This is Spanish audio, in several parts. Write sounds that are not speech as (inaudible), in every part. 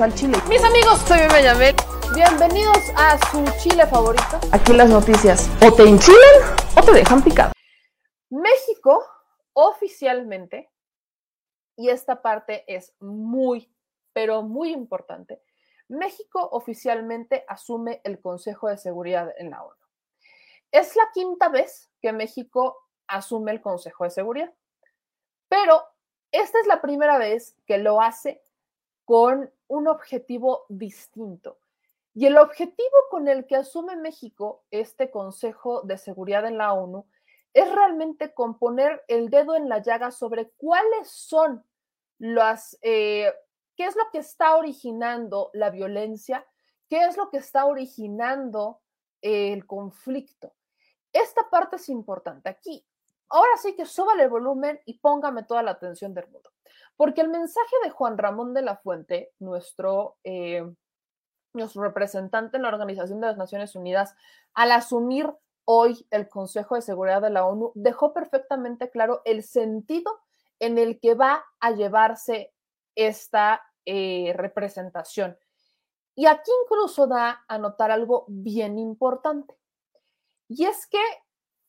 al chile. Mis amigos, soy Benjamín. Bienvenidos a su chile favorito. Aquí las noticias o te enchilan o te dejan picado. México oficialmente, y esta parte es muy, pero muy importante, México oficialmente asume el Consejo de Seguridad en la ONU. Es la quinta vez que México asume el Consejo de Seguridad, pero esta es la primera vez que lo hace con un objetivo distinto. Y el objetivo con el que asume México este Consejo de Seguridad en la ONU es realmente con poner el dedo en la llaga sobre cuáles son las, eh, qué es lo que está originando la violencia, qué es lo que está originando el conflicto. Esta parte es importante. Aquí, ahora sí que súbale el volumen y póngame toda la atención del mundo. Porque el mensaje de Juan Ramón de la Fuente, nuestro, eh, nuestro representante en la Organización de las Naciones Unidas, al asumir hoy el Consejo de Seguridad de la ONU, dejó perfectamente claro el sentido en el que va a llevarse esta eh, representación. Y aquí incluso da a notar algo bien importante. Y es que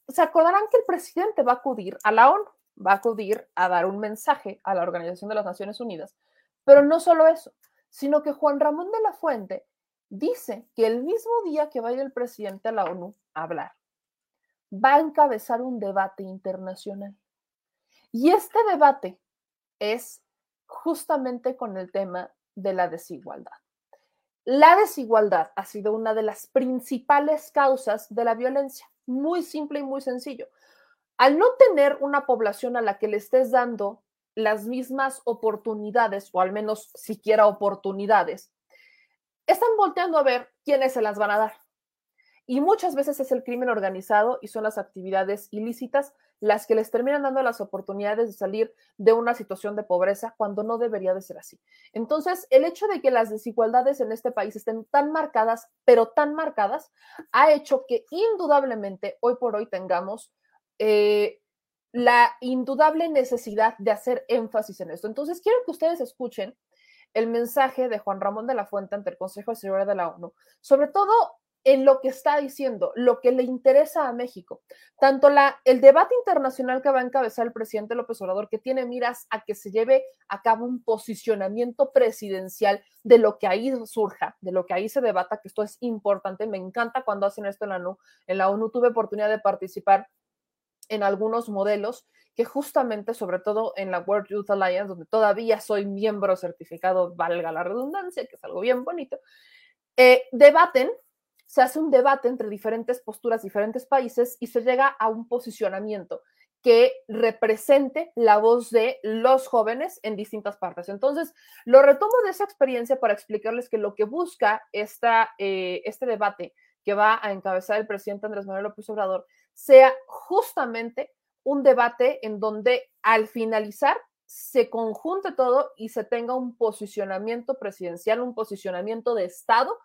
se acordarán que el presidente va a acudir a la ONU va a acudir a dar un mensaje a la Organización de las Naciones Unidas. Pero no solo eso, sino que Juan Ramón de la Fuente dice que el mismo día que vaya el presidente a la ONU a hablar, va a encabezar un debate internacional. Y este debate es justamente con el tema de la desigualdad. La desigualdad ha sido una de las principales causas de la violencia. Muy simple y muy sencillo al no tener una población a la que le estés dando las mismas oportunidades, o al menos siquiera oportunidades, están volteando a ver quiénes se las van a dar. Y muchas veces es el crimen organizado y son las actividades ilícitas las que les terminan dando las oportunidades de salir de una situación de pobreza cuando no debería de ser así. Entonces, el hecho de que las desigualdades en este país estén tan marcadas, pero tan marcadas, ha hecho que indudablemente hoy por hoy tengamos eh, la indudable necesidad de hacer énfasis en esto. Entonces, quiero que ustedes escuchen el mensaje de Juan Ramón de la Fuente ante el Consejo de Seguridad de la ONU, sobre todo en lo que está diciendo, lo que le interesa a México. Tanto la, el debate internacional que va a encabezar el presidente López Obrador, que tiene miras a que se lleve a cabo un posicionamiento presidencial de lo que ahí surja, de lo que ahí se debata, que esto es importante. Me encanta cuando hacen esto en la ONU. En la ONU tuve oportunidad de participar en algunos modelos que justamente, sobre todo en la World Youth Alliance, donde todavía soy miembro certificado, valga la redundancia, que es algo bien bonito, eh, debaten, se hace un debate entre diferentes posturas, diferentes países y se llega a un posicionamiento que represente la voz de los jóvenes en distintas partes. Entonces, lo retomo de esa experiencia para explicarles que lo que busca esta, eh, este debate que va a encabezar el presidente Andrés Manuel López Obrador sea justamente un debate en donde al finalizar se conjunte todo y se tenga un posicionamiento presidencial, un posicionamiento de Estado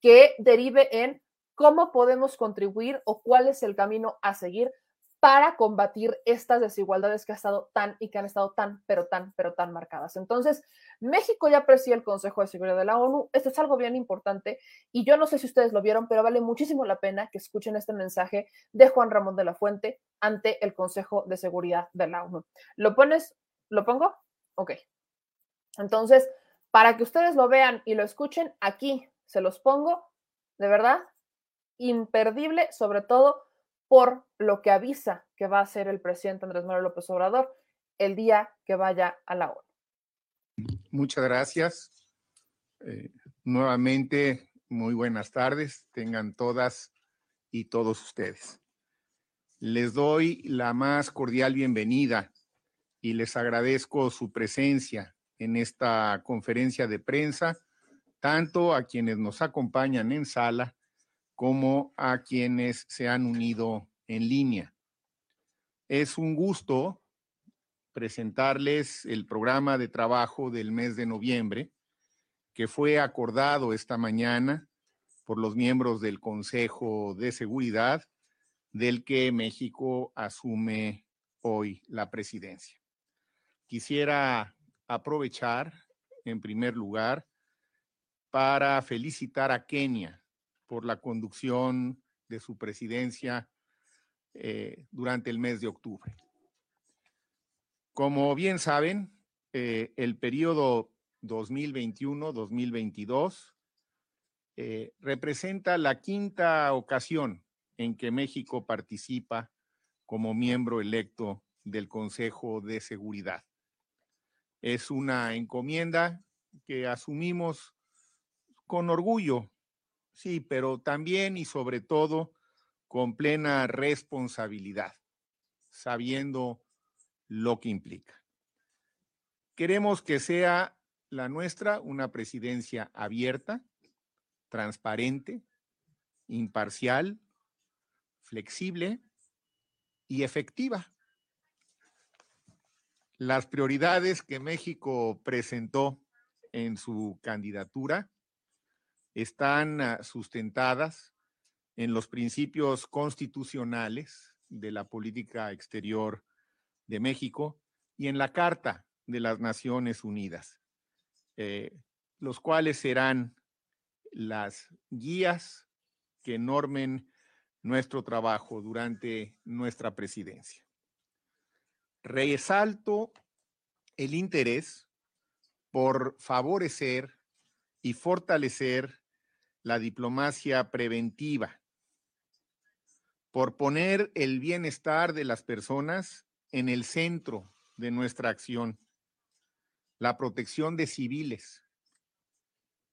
que derive en cómo podemos contribuir o cuál es el camino a seguir para combatir estas desigualdades que ha estado tan y que han estado tan, pero tan, pero tan marcadas. Entonces, México ya preside el Consejo de Seguridad de la ONU. Esto es algo bien importante y yo no sé si ustedes lo vieron, pero vale muchísimo la pena que escuchen este mensaje de Juan Ramón de la Fuente ante el Consejo de Seguridad de la ONU. ¿Lo pones? ¿Lo pongo? Ok. Entonces, para que ustedes lo vean y lo escuchen, aquí se los pongo, de verdad, imperdible, sobre todo por lo que avisa que va a hacer el presidente Andrés Manuel López Obrador el día que vaya a la ONU. Muchas gracias. Eh, nuevamente, muy buenas tardes. Tengan todas y todos ustedes. Les doy la más cordial bienvenida y les agradezco su presencia en esta conferencia de prensa, tanto a quienes nos acompañan en sala como a quienes se han unido en línea. Es un gusto presentarles el programa de trabajo del mes de noviembre que fue acordado esta mañana por los miembros del Consejo de Seguridad del que México asume hoy la presidencia. Quisiera aprovechar, en primer lugar, para felicitar a Kenia por la conducción de su presidencia eh, durante el mes de octubre. Como bien saben, eh, el periodo 2021-2022 eh, representa la quinta ocasión en que México participa como miembro electo del Consejo de Seguridad. Es una encomienda que asumimos con orgullo, sí, pero también y sobre todo con plena responsabilidad, sabiendo lo que implica. Queremos que sea la nuestra una presidencia abierta, transparente, imparcial, flexible y efectiva. Las prioridades que México presentó en su candidatura están ah, sustentadas en los principios constitucionales de la política exterior de México y en la Carta de las Naciones Unidas, eh, los cuales serán las guías que normen nuestro trabajo durante nuestra presidencia. Resalto el interés por favorecer y fortalecer la diplomacia preventiva, por poner el bienestar de las personas en el centro de nuestra acción, la protección de civiles,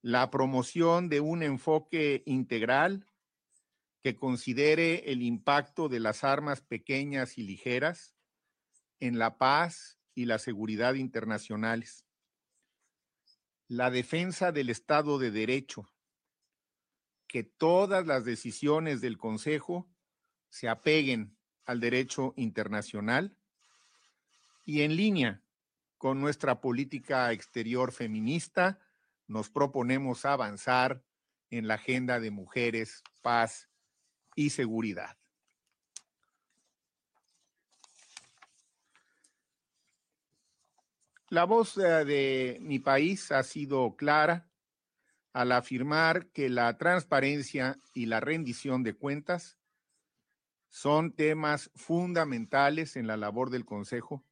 la promoción de un enfoque integral que considere el impacto de las armas pequeñas y ligeras en la paz y la seguridad internacionales, la defensa del Estado de Derecho, que todas las decisiones del Consejo se apeguen al derecho internacional y en línea con nuestra política exterior feminista, nos proponemos avanzar en la agenda de mujeres, paz y seguridad. La voz eh, de mi país ha sido clara al afirmar que la transparencia y la rendición de cuentas son temas fundamentales en la labor del Consejo,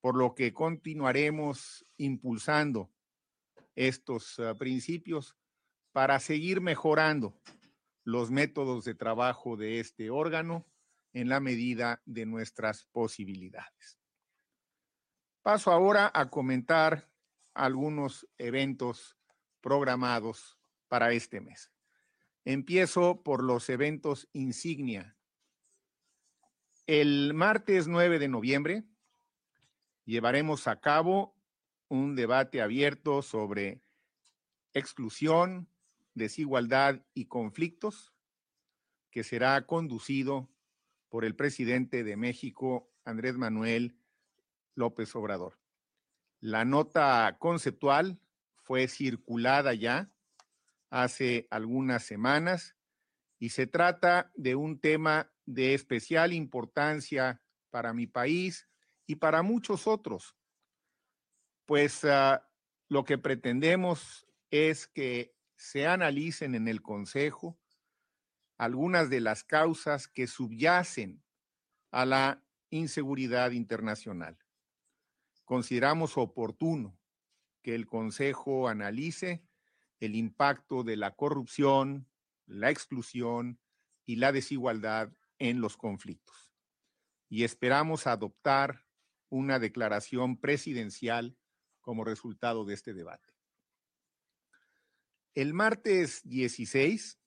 por lo que continuaremos impulsando estos uh, principios para seguir mejorando los métodos de trabajo de este órgano en la medida de nuestras posibilidades. Paso ahora a comentar algunos eventos programados para este mes. Empiezo por los eventos insignia. El martes 9 de noviembre llevaremos a cabo un debate abierto sobre exclusión, desigualdad y conflictos, que será conducido por el presidente de México, Andrés Manuel López Obrador. La nota conceptual fue circulada ya hace algunas semanas y se trata de un tema de especial importancia para mi país y para muchos otros, pues uh, lo que pretendemos es que se analicen en el Consejo algunas de las causas que subyacen a la inseguridad internacional. Consideramos oportuno que el Consejo analice el impacto de la corrupción, la exclusión y la desigualdad en los conflictos. Y esperamos adoptar una declaración presidencial como resultado de este debate. El martes 16,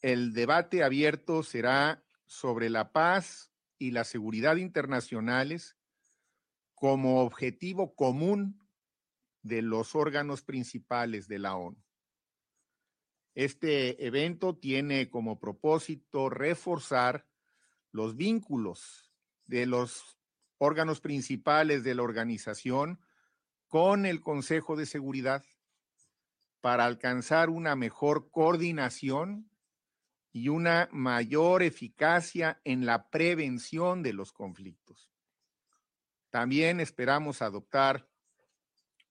el debate abierto será sobre la paz y la seguridad internacionales como objetivo común de los órganos principales de la ONU. Este evento tiene como propósito reforzar los vínculos de los órganos principales de la organización con el Consejo de Seguridad para alcanzar una mejor coordinación y una mayor eficacia en la prevención de los conflictos. También esperamos adoptar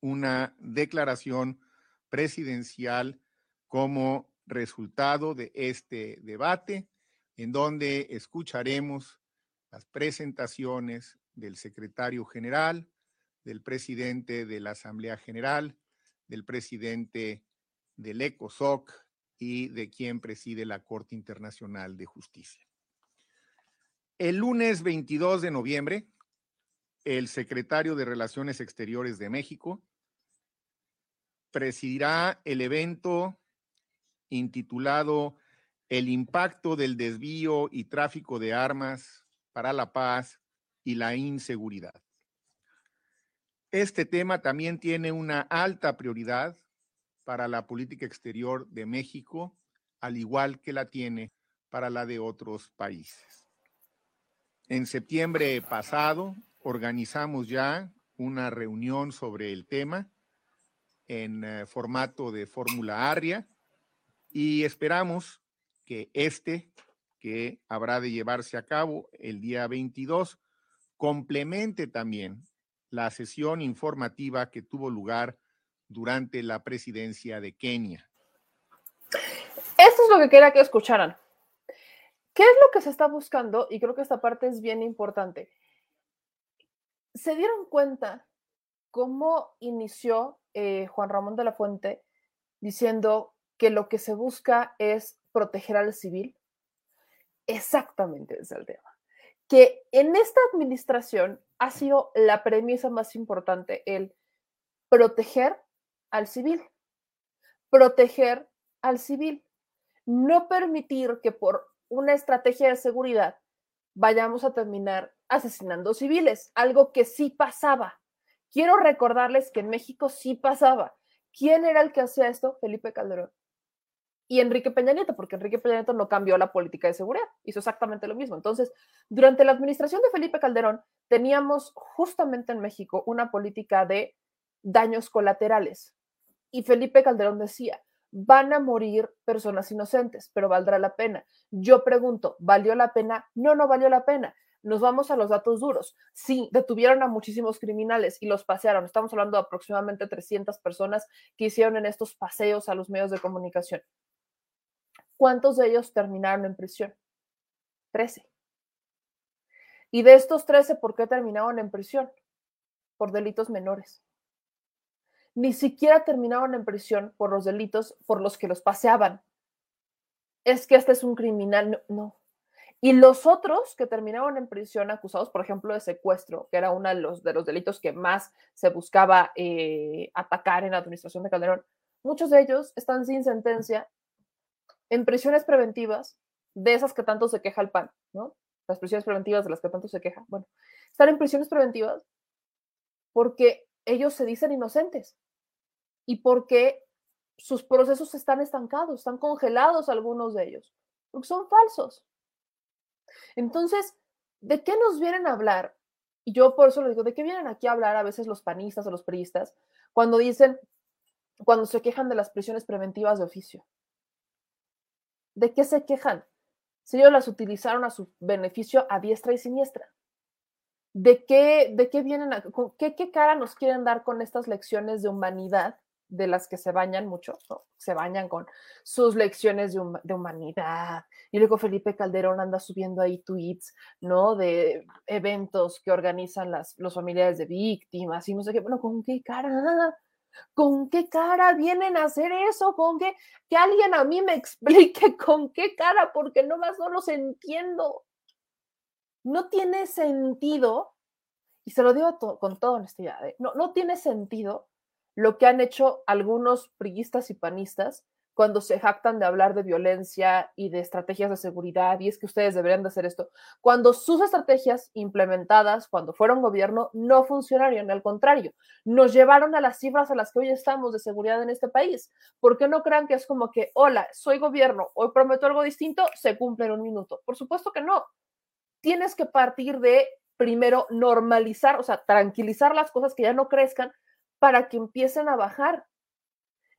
una declaración presidencial como resultado de este debate, en donde escucharemos las presentaciones del secretario general, del presidente de la Asamblea General, del presidente del ECOSOC y de quien preside la Corte Internacional de Justicia. El lunes 22 de noviembre, el secretario de Relaciones Exteriores de México presidirá el evento intitulado El impacto del desvío y tráfico de armas para la paz y la inseguridad. Este tema también tiene una alta prioridad para la política exterior de México, al igual que la tiene para la de otros países. En septiembre pasado organizamos ya una reunión sobre el tema en eh, formato de fórmula ARIA y esperamos que este, que habrá de llevarse a cabo el día 22, complemente también la sesión informativa que tuvo lugar durante la presidencia de Kenia. Esto es lo que quería que escucharan. ¿Qué es lo que se está buscando? Y creo que esta parte es bien importante. Se dieron cuenta cómo inició eh, Juan Ramón de la Fuente diciendo que lo que se busca es proteger al civil. Exactamente es el tema. Que en esta administración ha sido la premisa más importante el proteger al civil. Proteger al civil. No permitir que por una estrategia de seguridad vayamos a terminar asesinando civiles, algo que sí pasaba. Quiero recordarles que en México sí pasaba. ¿Quién era el que hacía esto? Felipe Calderón. Y Enrique Peña Nieto, porque Enrique Peña Nieto no cambió la política de seguridad, hizo exactamente lo mismo. Entonces, durante la administración de Felipe Calderón, teníamos justamente en México una política de daños colaterales. Y Felipe Calderón decía, van a morir personas inocentes, pero valdrá la pena. Yo pregunto, ¿valió la pena? No, no valió la pena. Nos vamos a los datos duros. Sí, detuvieron a muchísimos criminales y los pasearon. Estamos hablando de aproximadamente 300 personas que hicieron en estos paseos a los medios de comunicación. ¿Cuántos de ellos terminaron en prisión? 13. Y de estos 13, ¿por qué terminaron en prisión? Por delitos menores ni siquiera terminaron en prisión por los delitos por los que los paseaban. Es que este es un criminal, no. Y los otros que terminaron en prisión acusados, por ejemplo, de secuestro, que era uno de los, de los delitos que más se buscaba eh, atacar en la administración de Calderón, muchos de ellos están sin sentencia en prisiones preventivas, de esas que tanto se queja el PAN, ¿no? Las prisiones preventivas de las que tanto se queja. Bueno, están en prisiones preventivas porque ellos se dicen inocentes y porque sus procesos están estancados, están congelados algunos de ellos, porque son falsos. Entonces, ¿de qué nos vienen a hablar? Y yo por eso lo digo, ¿de qué vienen aquí a hablar a veces los panistas o los priistas cuando dicen, cuando se quejan de las prisiones preventivas de oficio? ¿De qué se quejan? Si ellos las utilizaron a su beneficio a diestra y siniestra. ¿De qué, de qué vienen, a, qué, qué cara nos quieren dar con estas lecciones de humanidad de las que se bañan mucho, se bañan con sus lecciones de, humanidad. Y luego Felipe Calderón anda subiendo ahí tweets, ¿no? De eventos que organizan las, los familiares de víctimas y no sé qué. Bueno, ¿con qué cara? ¿Con qué cara vienen a hacer eso? ¿Con qué? Que alguien a mí me explique (laughs) con qué cara, porque no más no los entiendo. No tiene sentido, y se lo digo con toda honestidad, ¿eh? no, no tiene sentido lo que han hecho algunos priistas y panistas cuando se jactan de hablar de violencia y de estrategias de seguridad, y es que ustedes deberían de hacer esto, cuando sus estrategias implementadas, cuando fueron gobierno, no funcionaron, al contrario, nos llevaron a las cifras a las que hoy estamos de seguridad en este país. ¿Por qué no crean que es como que, hola, soy gobierno, hoy prometo algo distinto, se cumple en un minuto? Por supuesto que no. Tienes que partir de, primero, normalizar, o sea, tranquilizar las cosas que ya no crezcan para que empiecen a bajar.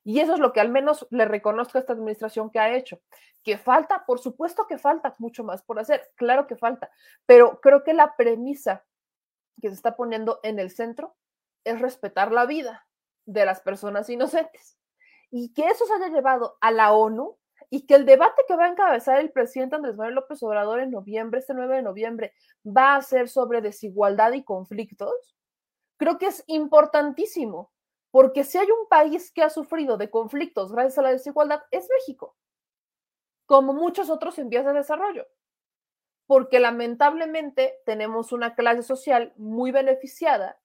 Y eso es lo que al menos le reconozco a esta administración que ha hecho. Que falta, por supuesto que falta mucho más por hacer, claro que falta, pero creo que la premisa que se está poniendo en el centro es respetar la vida de las personas inocentes. y que eso se haya llevado a la ONU y que el debate que va a encabezar el presidente Andrés Manuel López Obrador en noviembre, este 9 de noviembre, va a ser sobre desigualdad y conflictos, creo que es importantísimo, porque si hay un país que ha sufrido de conflictos gracias a la desigualdad, es México, como muchos otros en vías de desarrollo, porque lamentablemente tenemos una clase social muy beneficiada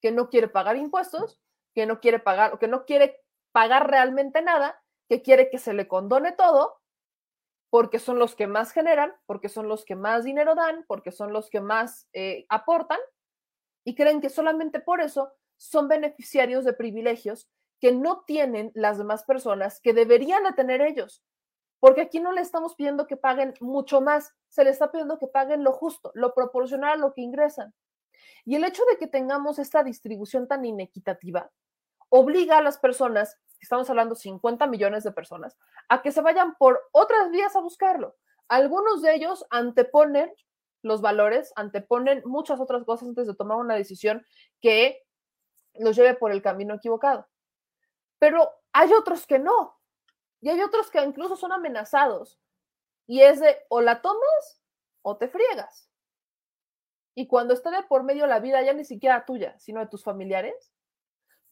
que no quiere pagar impuestos, que no quiere pagar que no quiere pagar realmente nada, que quiere que se le condone todo, porque son los que más generan, porque son los que más dinero dan, porque son los que más eh, aportan, y creen que solamente por eso son beneficiarios de privilegios que no tienen las demás personas que deberían de tener ellos. Porque aquí no le estamos pidiendo que paguen mucho más, se le está pidiendo que paguen lo justo, lo proporcional a lo que ingresan. Y el hecho de que tengamos esta distribución tan inequitativa obliga a las personas, estamos hablando 50 millones de personas, a que se vayan por otras vías a buscarlo. Algunos de ellos anteponen los valores, anteponen muchas otras cosas antes de tomar una decisión que los lleve por el camino equivocado. Pero hay otros que no. Y hay otros que incluso son amenazados. Y es de o la tomas o te friegas. Y cuando está de por medio la vida ya ni siquiera tuya, sino de tus familiares,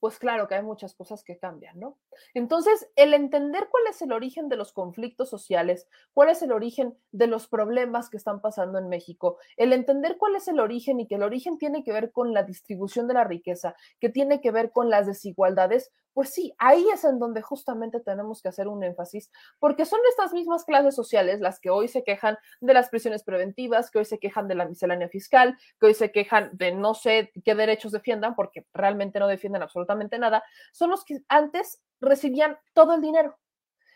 pues claro que hay muchas cosas que cambian, ¿no? Entonces, el entender cuál es el origen de los conflictos sociales, cuál es el origen de los problemas que están pasando en México, el entender cuál es el origen y que el origen tiene que ver con la distribución de la riqueza, que tiene que ver con las desigualdades, pues sí, ahí es en donde justamente tenemos que hacer un énfasis, porque son estas mismas clases sociales las que hoy se quejan de las prisiones preventivas, que hoy se quejan de la miscelánea fiscal, que hoy se quejan de no sé qué derechos defiendan, porque realmente no defienden absolutamente nada, son los que antes recibían todo el dinero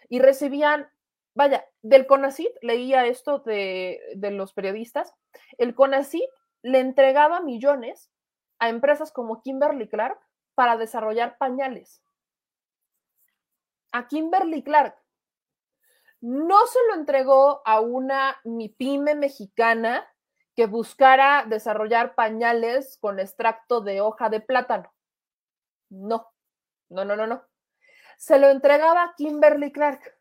y recibían, vaya, del CONACIT, leía esto de, los periodistas, el CONACIT le entregaba millones a empresas como Kimberly Clark para desarrollar pañales a Kimberly Clark. No se lo entregó a una MIPYME mexicana que buscara desarrollar pañales con extracto de hoja de plátano. No, no, no, no, no. Se lo entregaba a Kimberly Clark,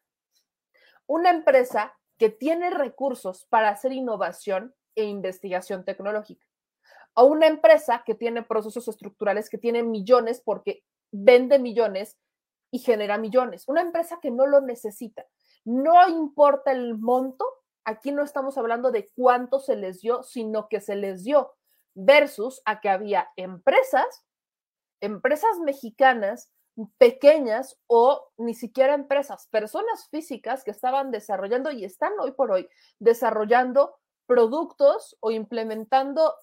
una empresa que tiene recursos para hacer innovación e investigación tecnológica. A una empresa que tiene procesos estructurales, que tiene millones porque vende millones y genera millones. Una empresa que no lo necesita. No importa el monto, aquí no estamos hablando de cuánto se les dio, sino que se les dio versus a que había empresas, empresas mexicanas pequeñas o ni siquiera empresas, personas físicas que estaban desarrollando y están hoy por hoy desarrollando productos o implementando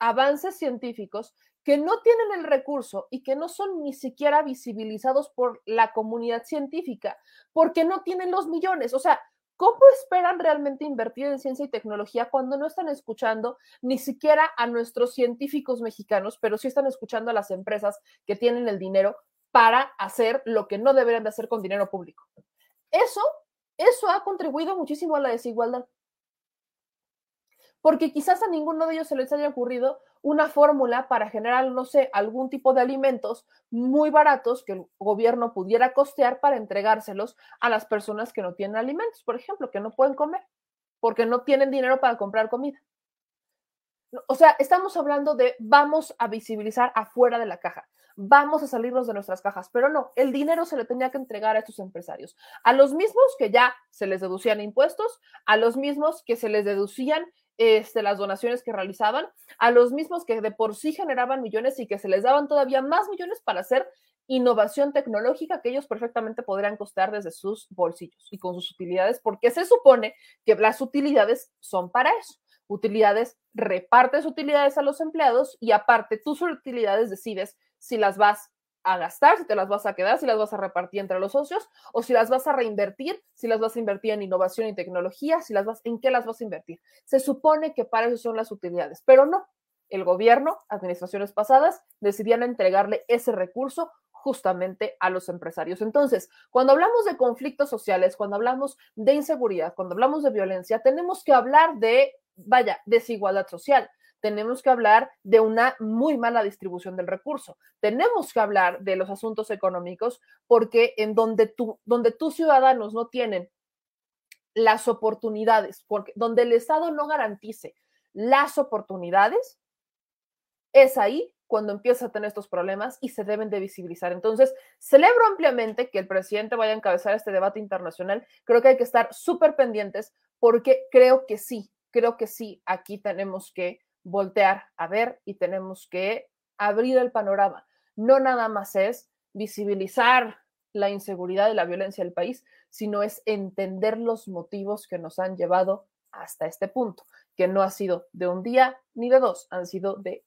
avances científicos que no tienen el recurso y que no son ni siquiera visibilizados por la comunidad científica, porque no tienen los millones. O sea, ¿cómo esperan realmente invertir en ciencia y tecnología cuando no están escuchando ni siquiera a nuestros científicos mexicanos, pero sí están escuchando a las empresas que tienen el dinero para hacer lo que no deberían de hacer con dinero público? Eso, eso ha contribuido muchísimo a la desigualdad porque quizás a ninguno de ellos se les haya ocurrido una fórmula para generar, no sé, algún tipo de alimentos muy baratos que el gobierno pudiera costear para entregárselos a las personas que no tienen alimentos, por ejemplo, que no pueden comer, porque no tienen dinero para comprar comida. O sea, estamos hablando de vamos a visibilizar afuera de la caja, vamos a salirnos de nuestras cajas, pero no, el dinero se le tenía que entregar a estos empresarios, a los mismos que ya se les deducían impuestos, a los mismos que se les deducían este, las donaciones que realizaban, a los mismos que de por sí generaban millones y que se les daban todavía más millones para hacer innovación tecnológica que ellos perfectamente podrían costar desde sus bolsillos y con sus utilidades, porque se supone que las utilidades son para eso. Utilidades, repartes utilidades a los empleados y aparte tus utilidades decides si las vas a gastar, si te las vas a quedar, si las vas a repartir entre los socios o si las vas a reinvertir, si las vas a invertir en innovación y tecnología, si las vas, en qué las vas a invertir. Se supone que para eso son las utilidades, pero no. El gobierno, administraciones pasadas, decidían entregarle ese recurso justamente a los empresarios. Entonces, cuando hablamos de conflictos sociales, cuando hablamos de inseguridad, cuando hablamos de violencia, tenemos que hablar de, vaya, desigualdad social tenemos que hablar de una muy mala distribución del recurso, tenemos que hablar de los asuntos económicos, porque en donde, tú, donde tus ciudadanos no tienen las oportunidades, porque donde el Estado no garantice las oportunidades, es ahí cuando empieza a tener estos problemas y se deben de visibilizar. Entonces, celebro ampliamente que el presidente vaya a encabezar este debate internacional. Creo que hay que estar súper pendientes porque creo que sí, creo que sí, aquí tenemos que voltear a ver y tenemos que abrir el panorama. No nada más es visibilizar la inseguridad y la violencia del país, sino es entender los motivos que nos han llevado hasta este punto, que no ha sido de un día ni de dos, han sido de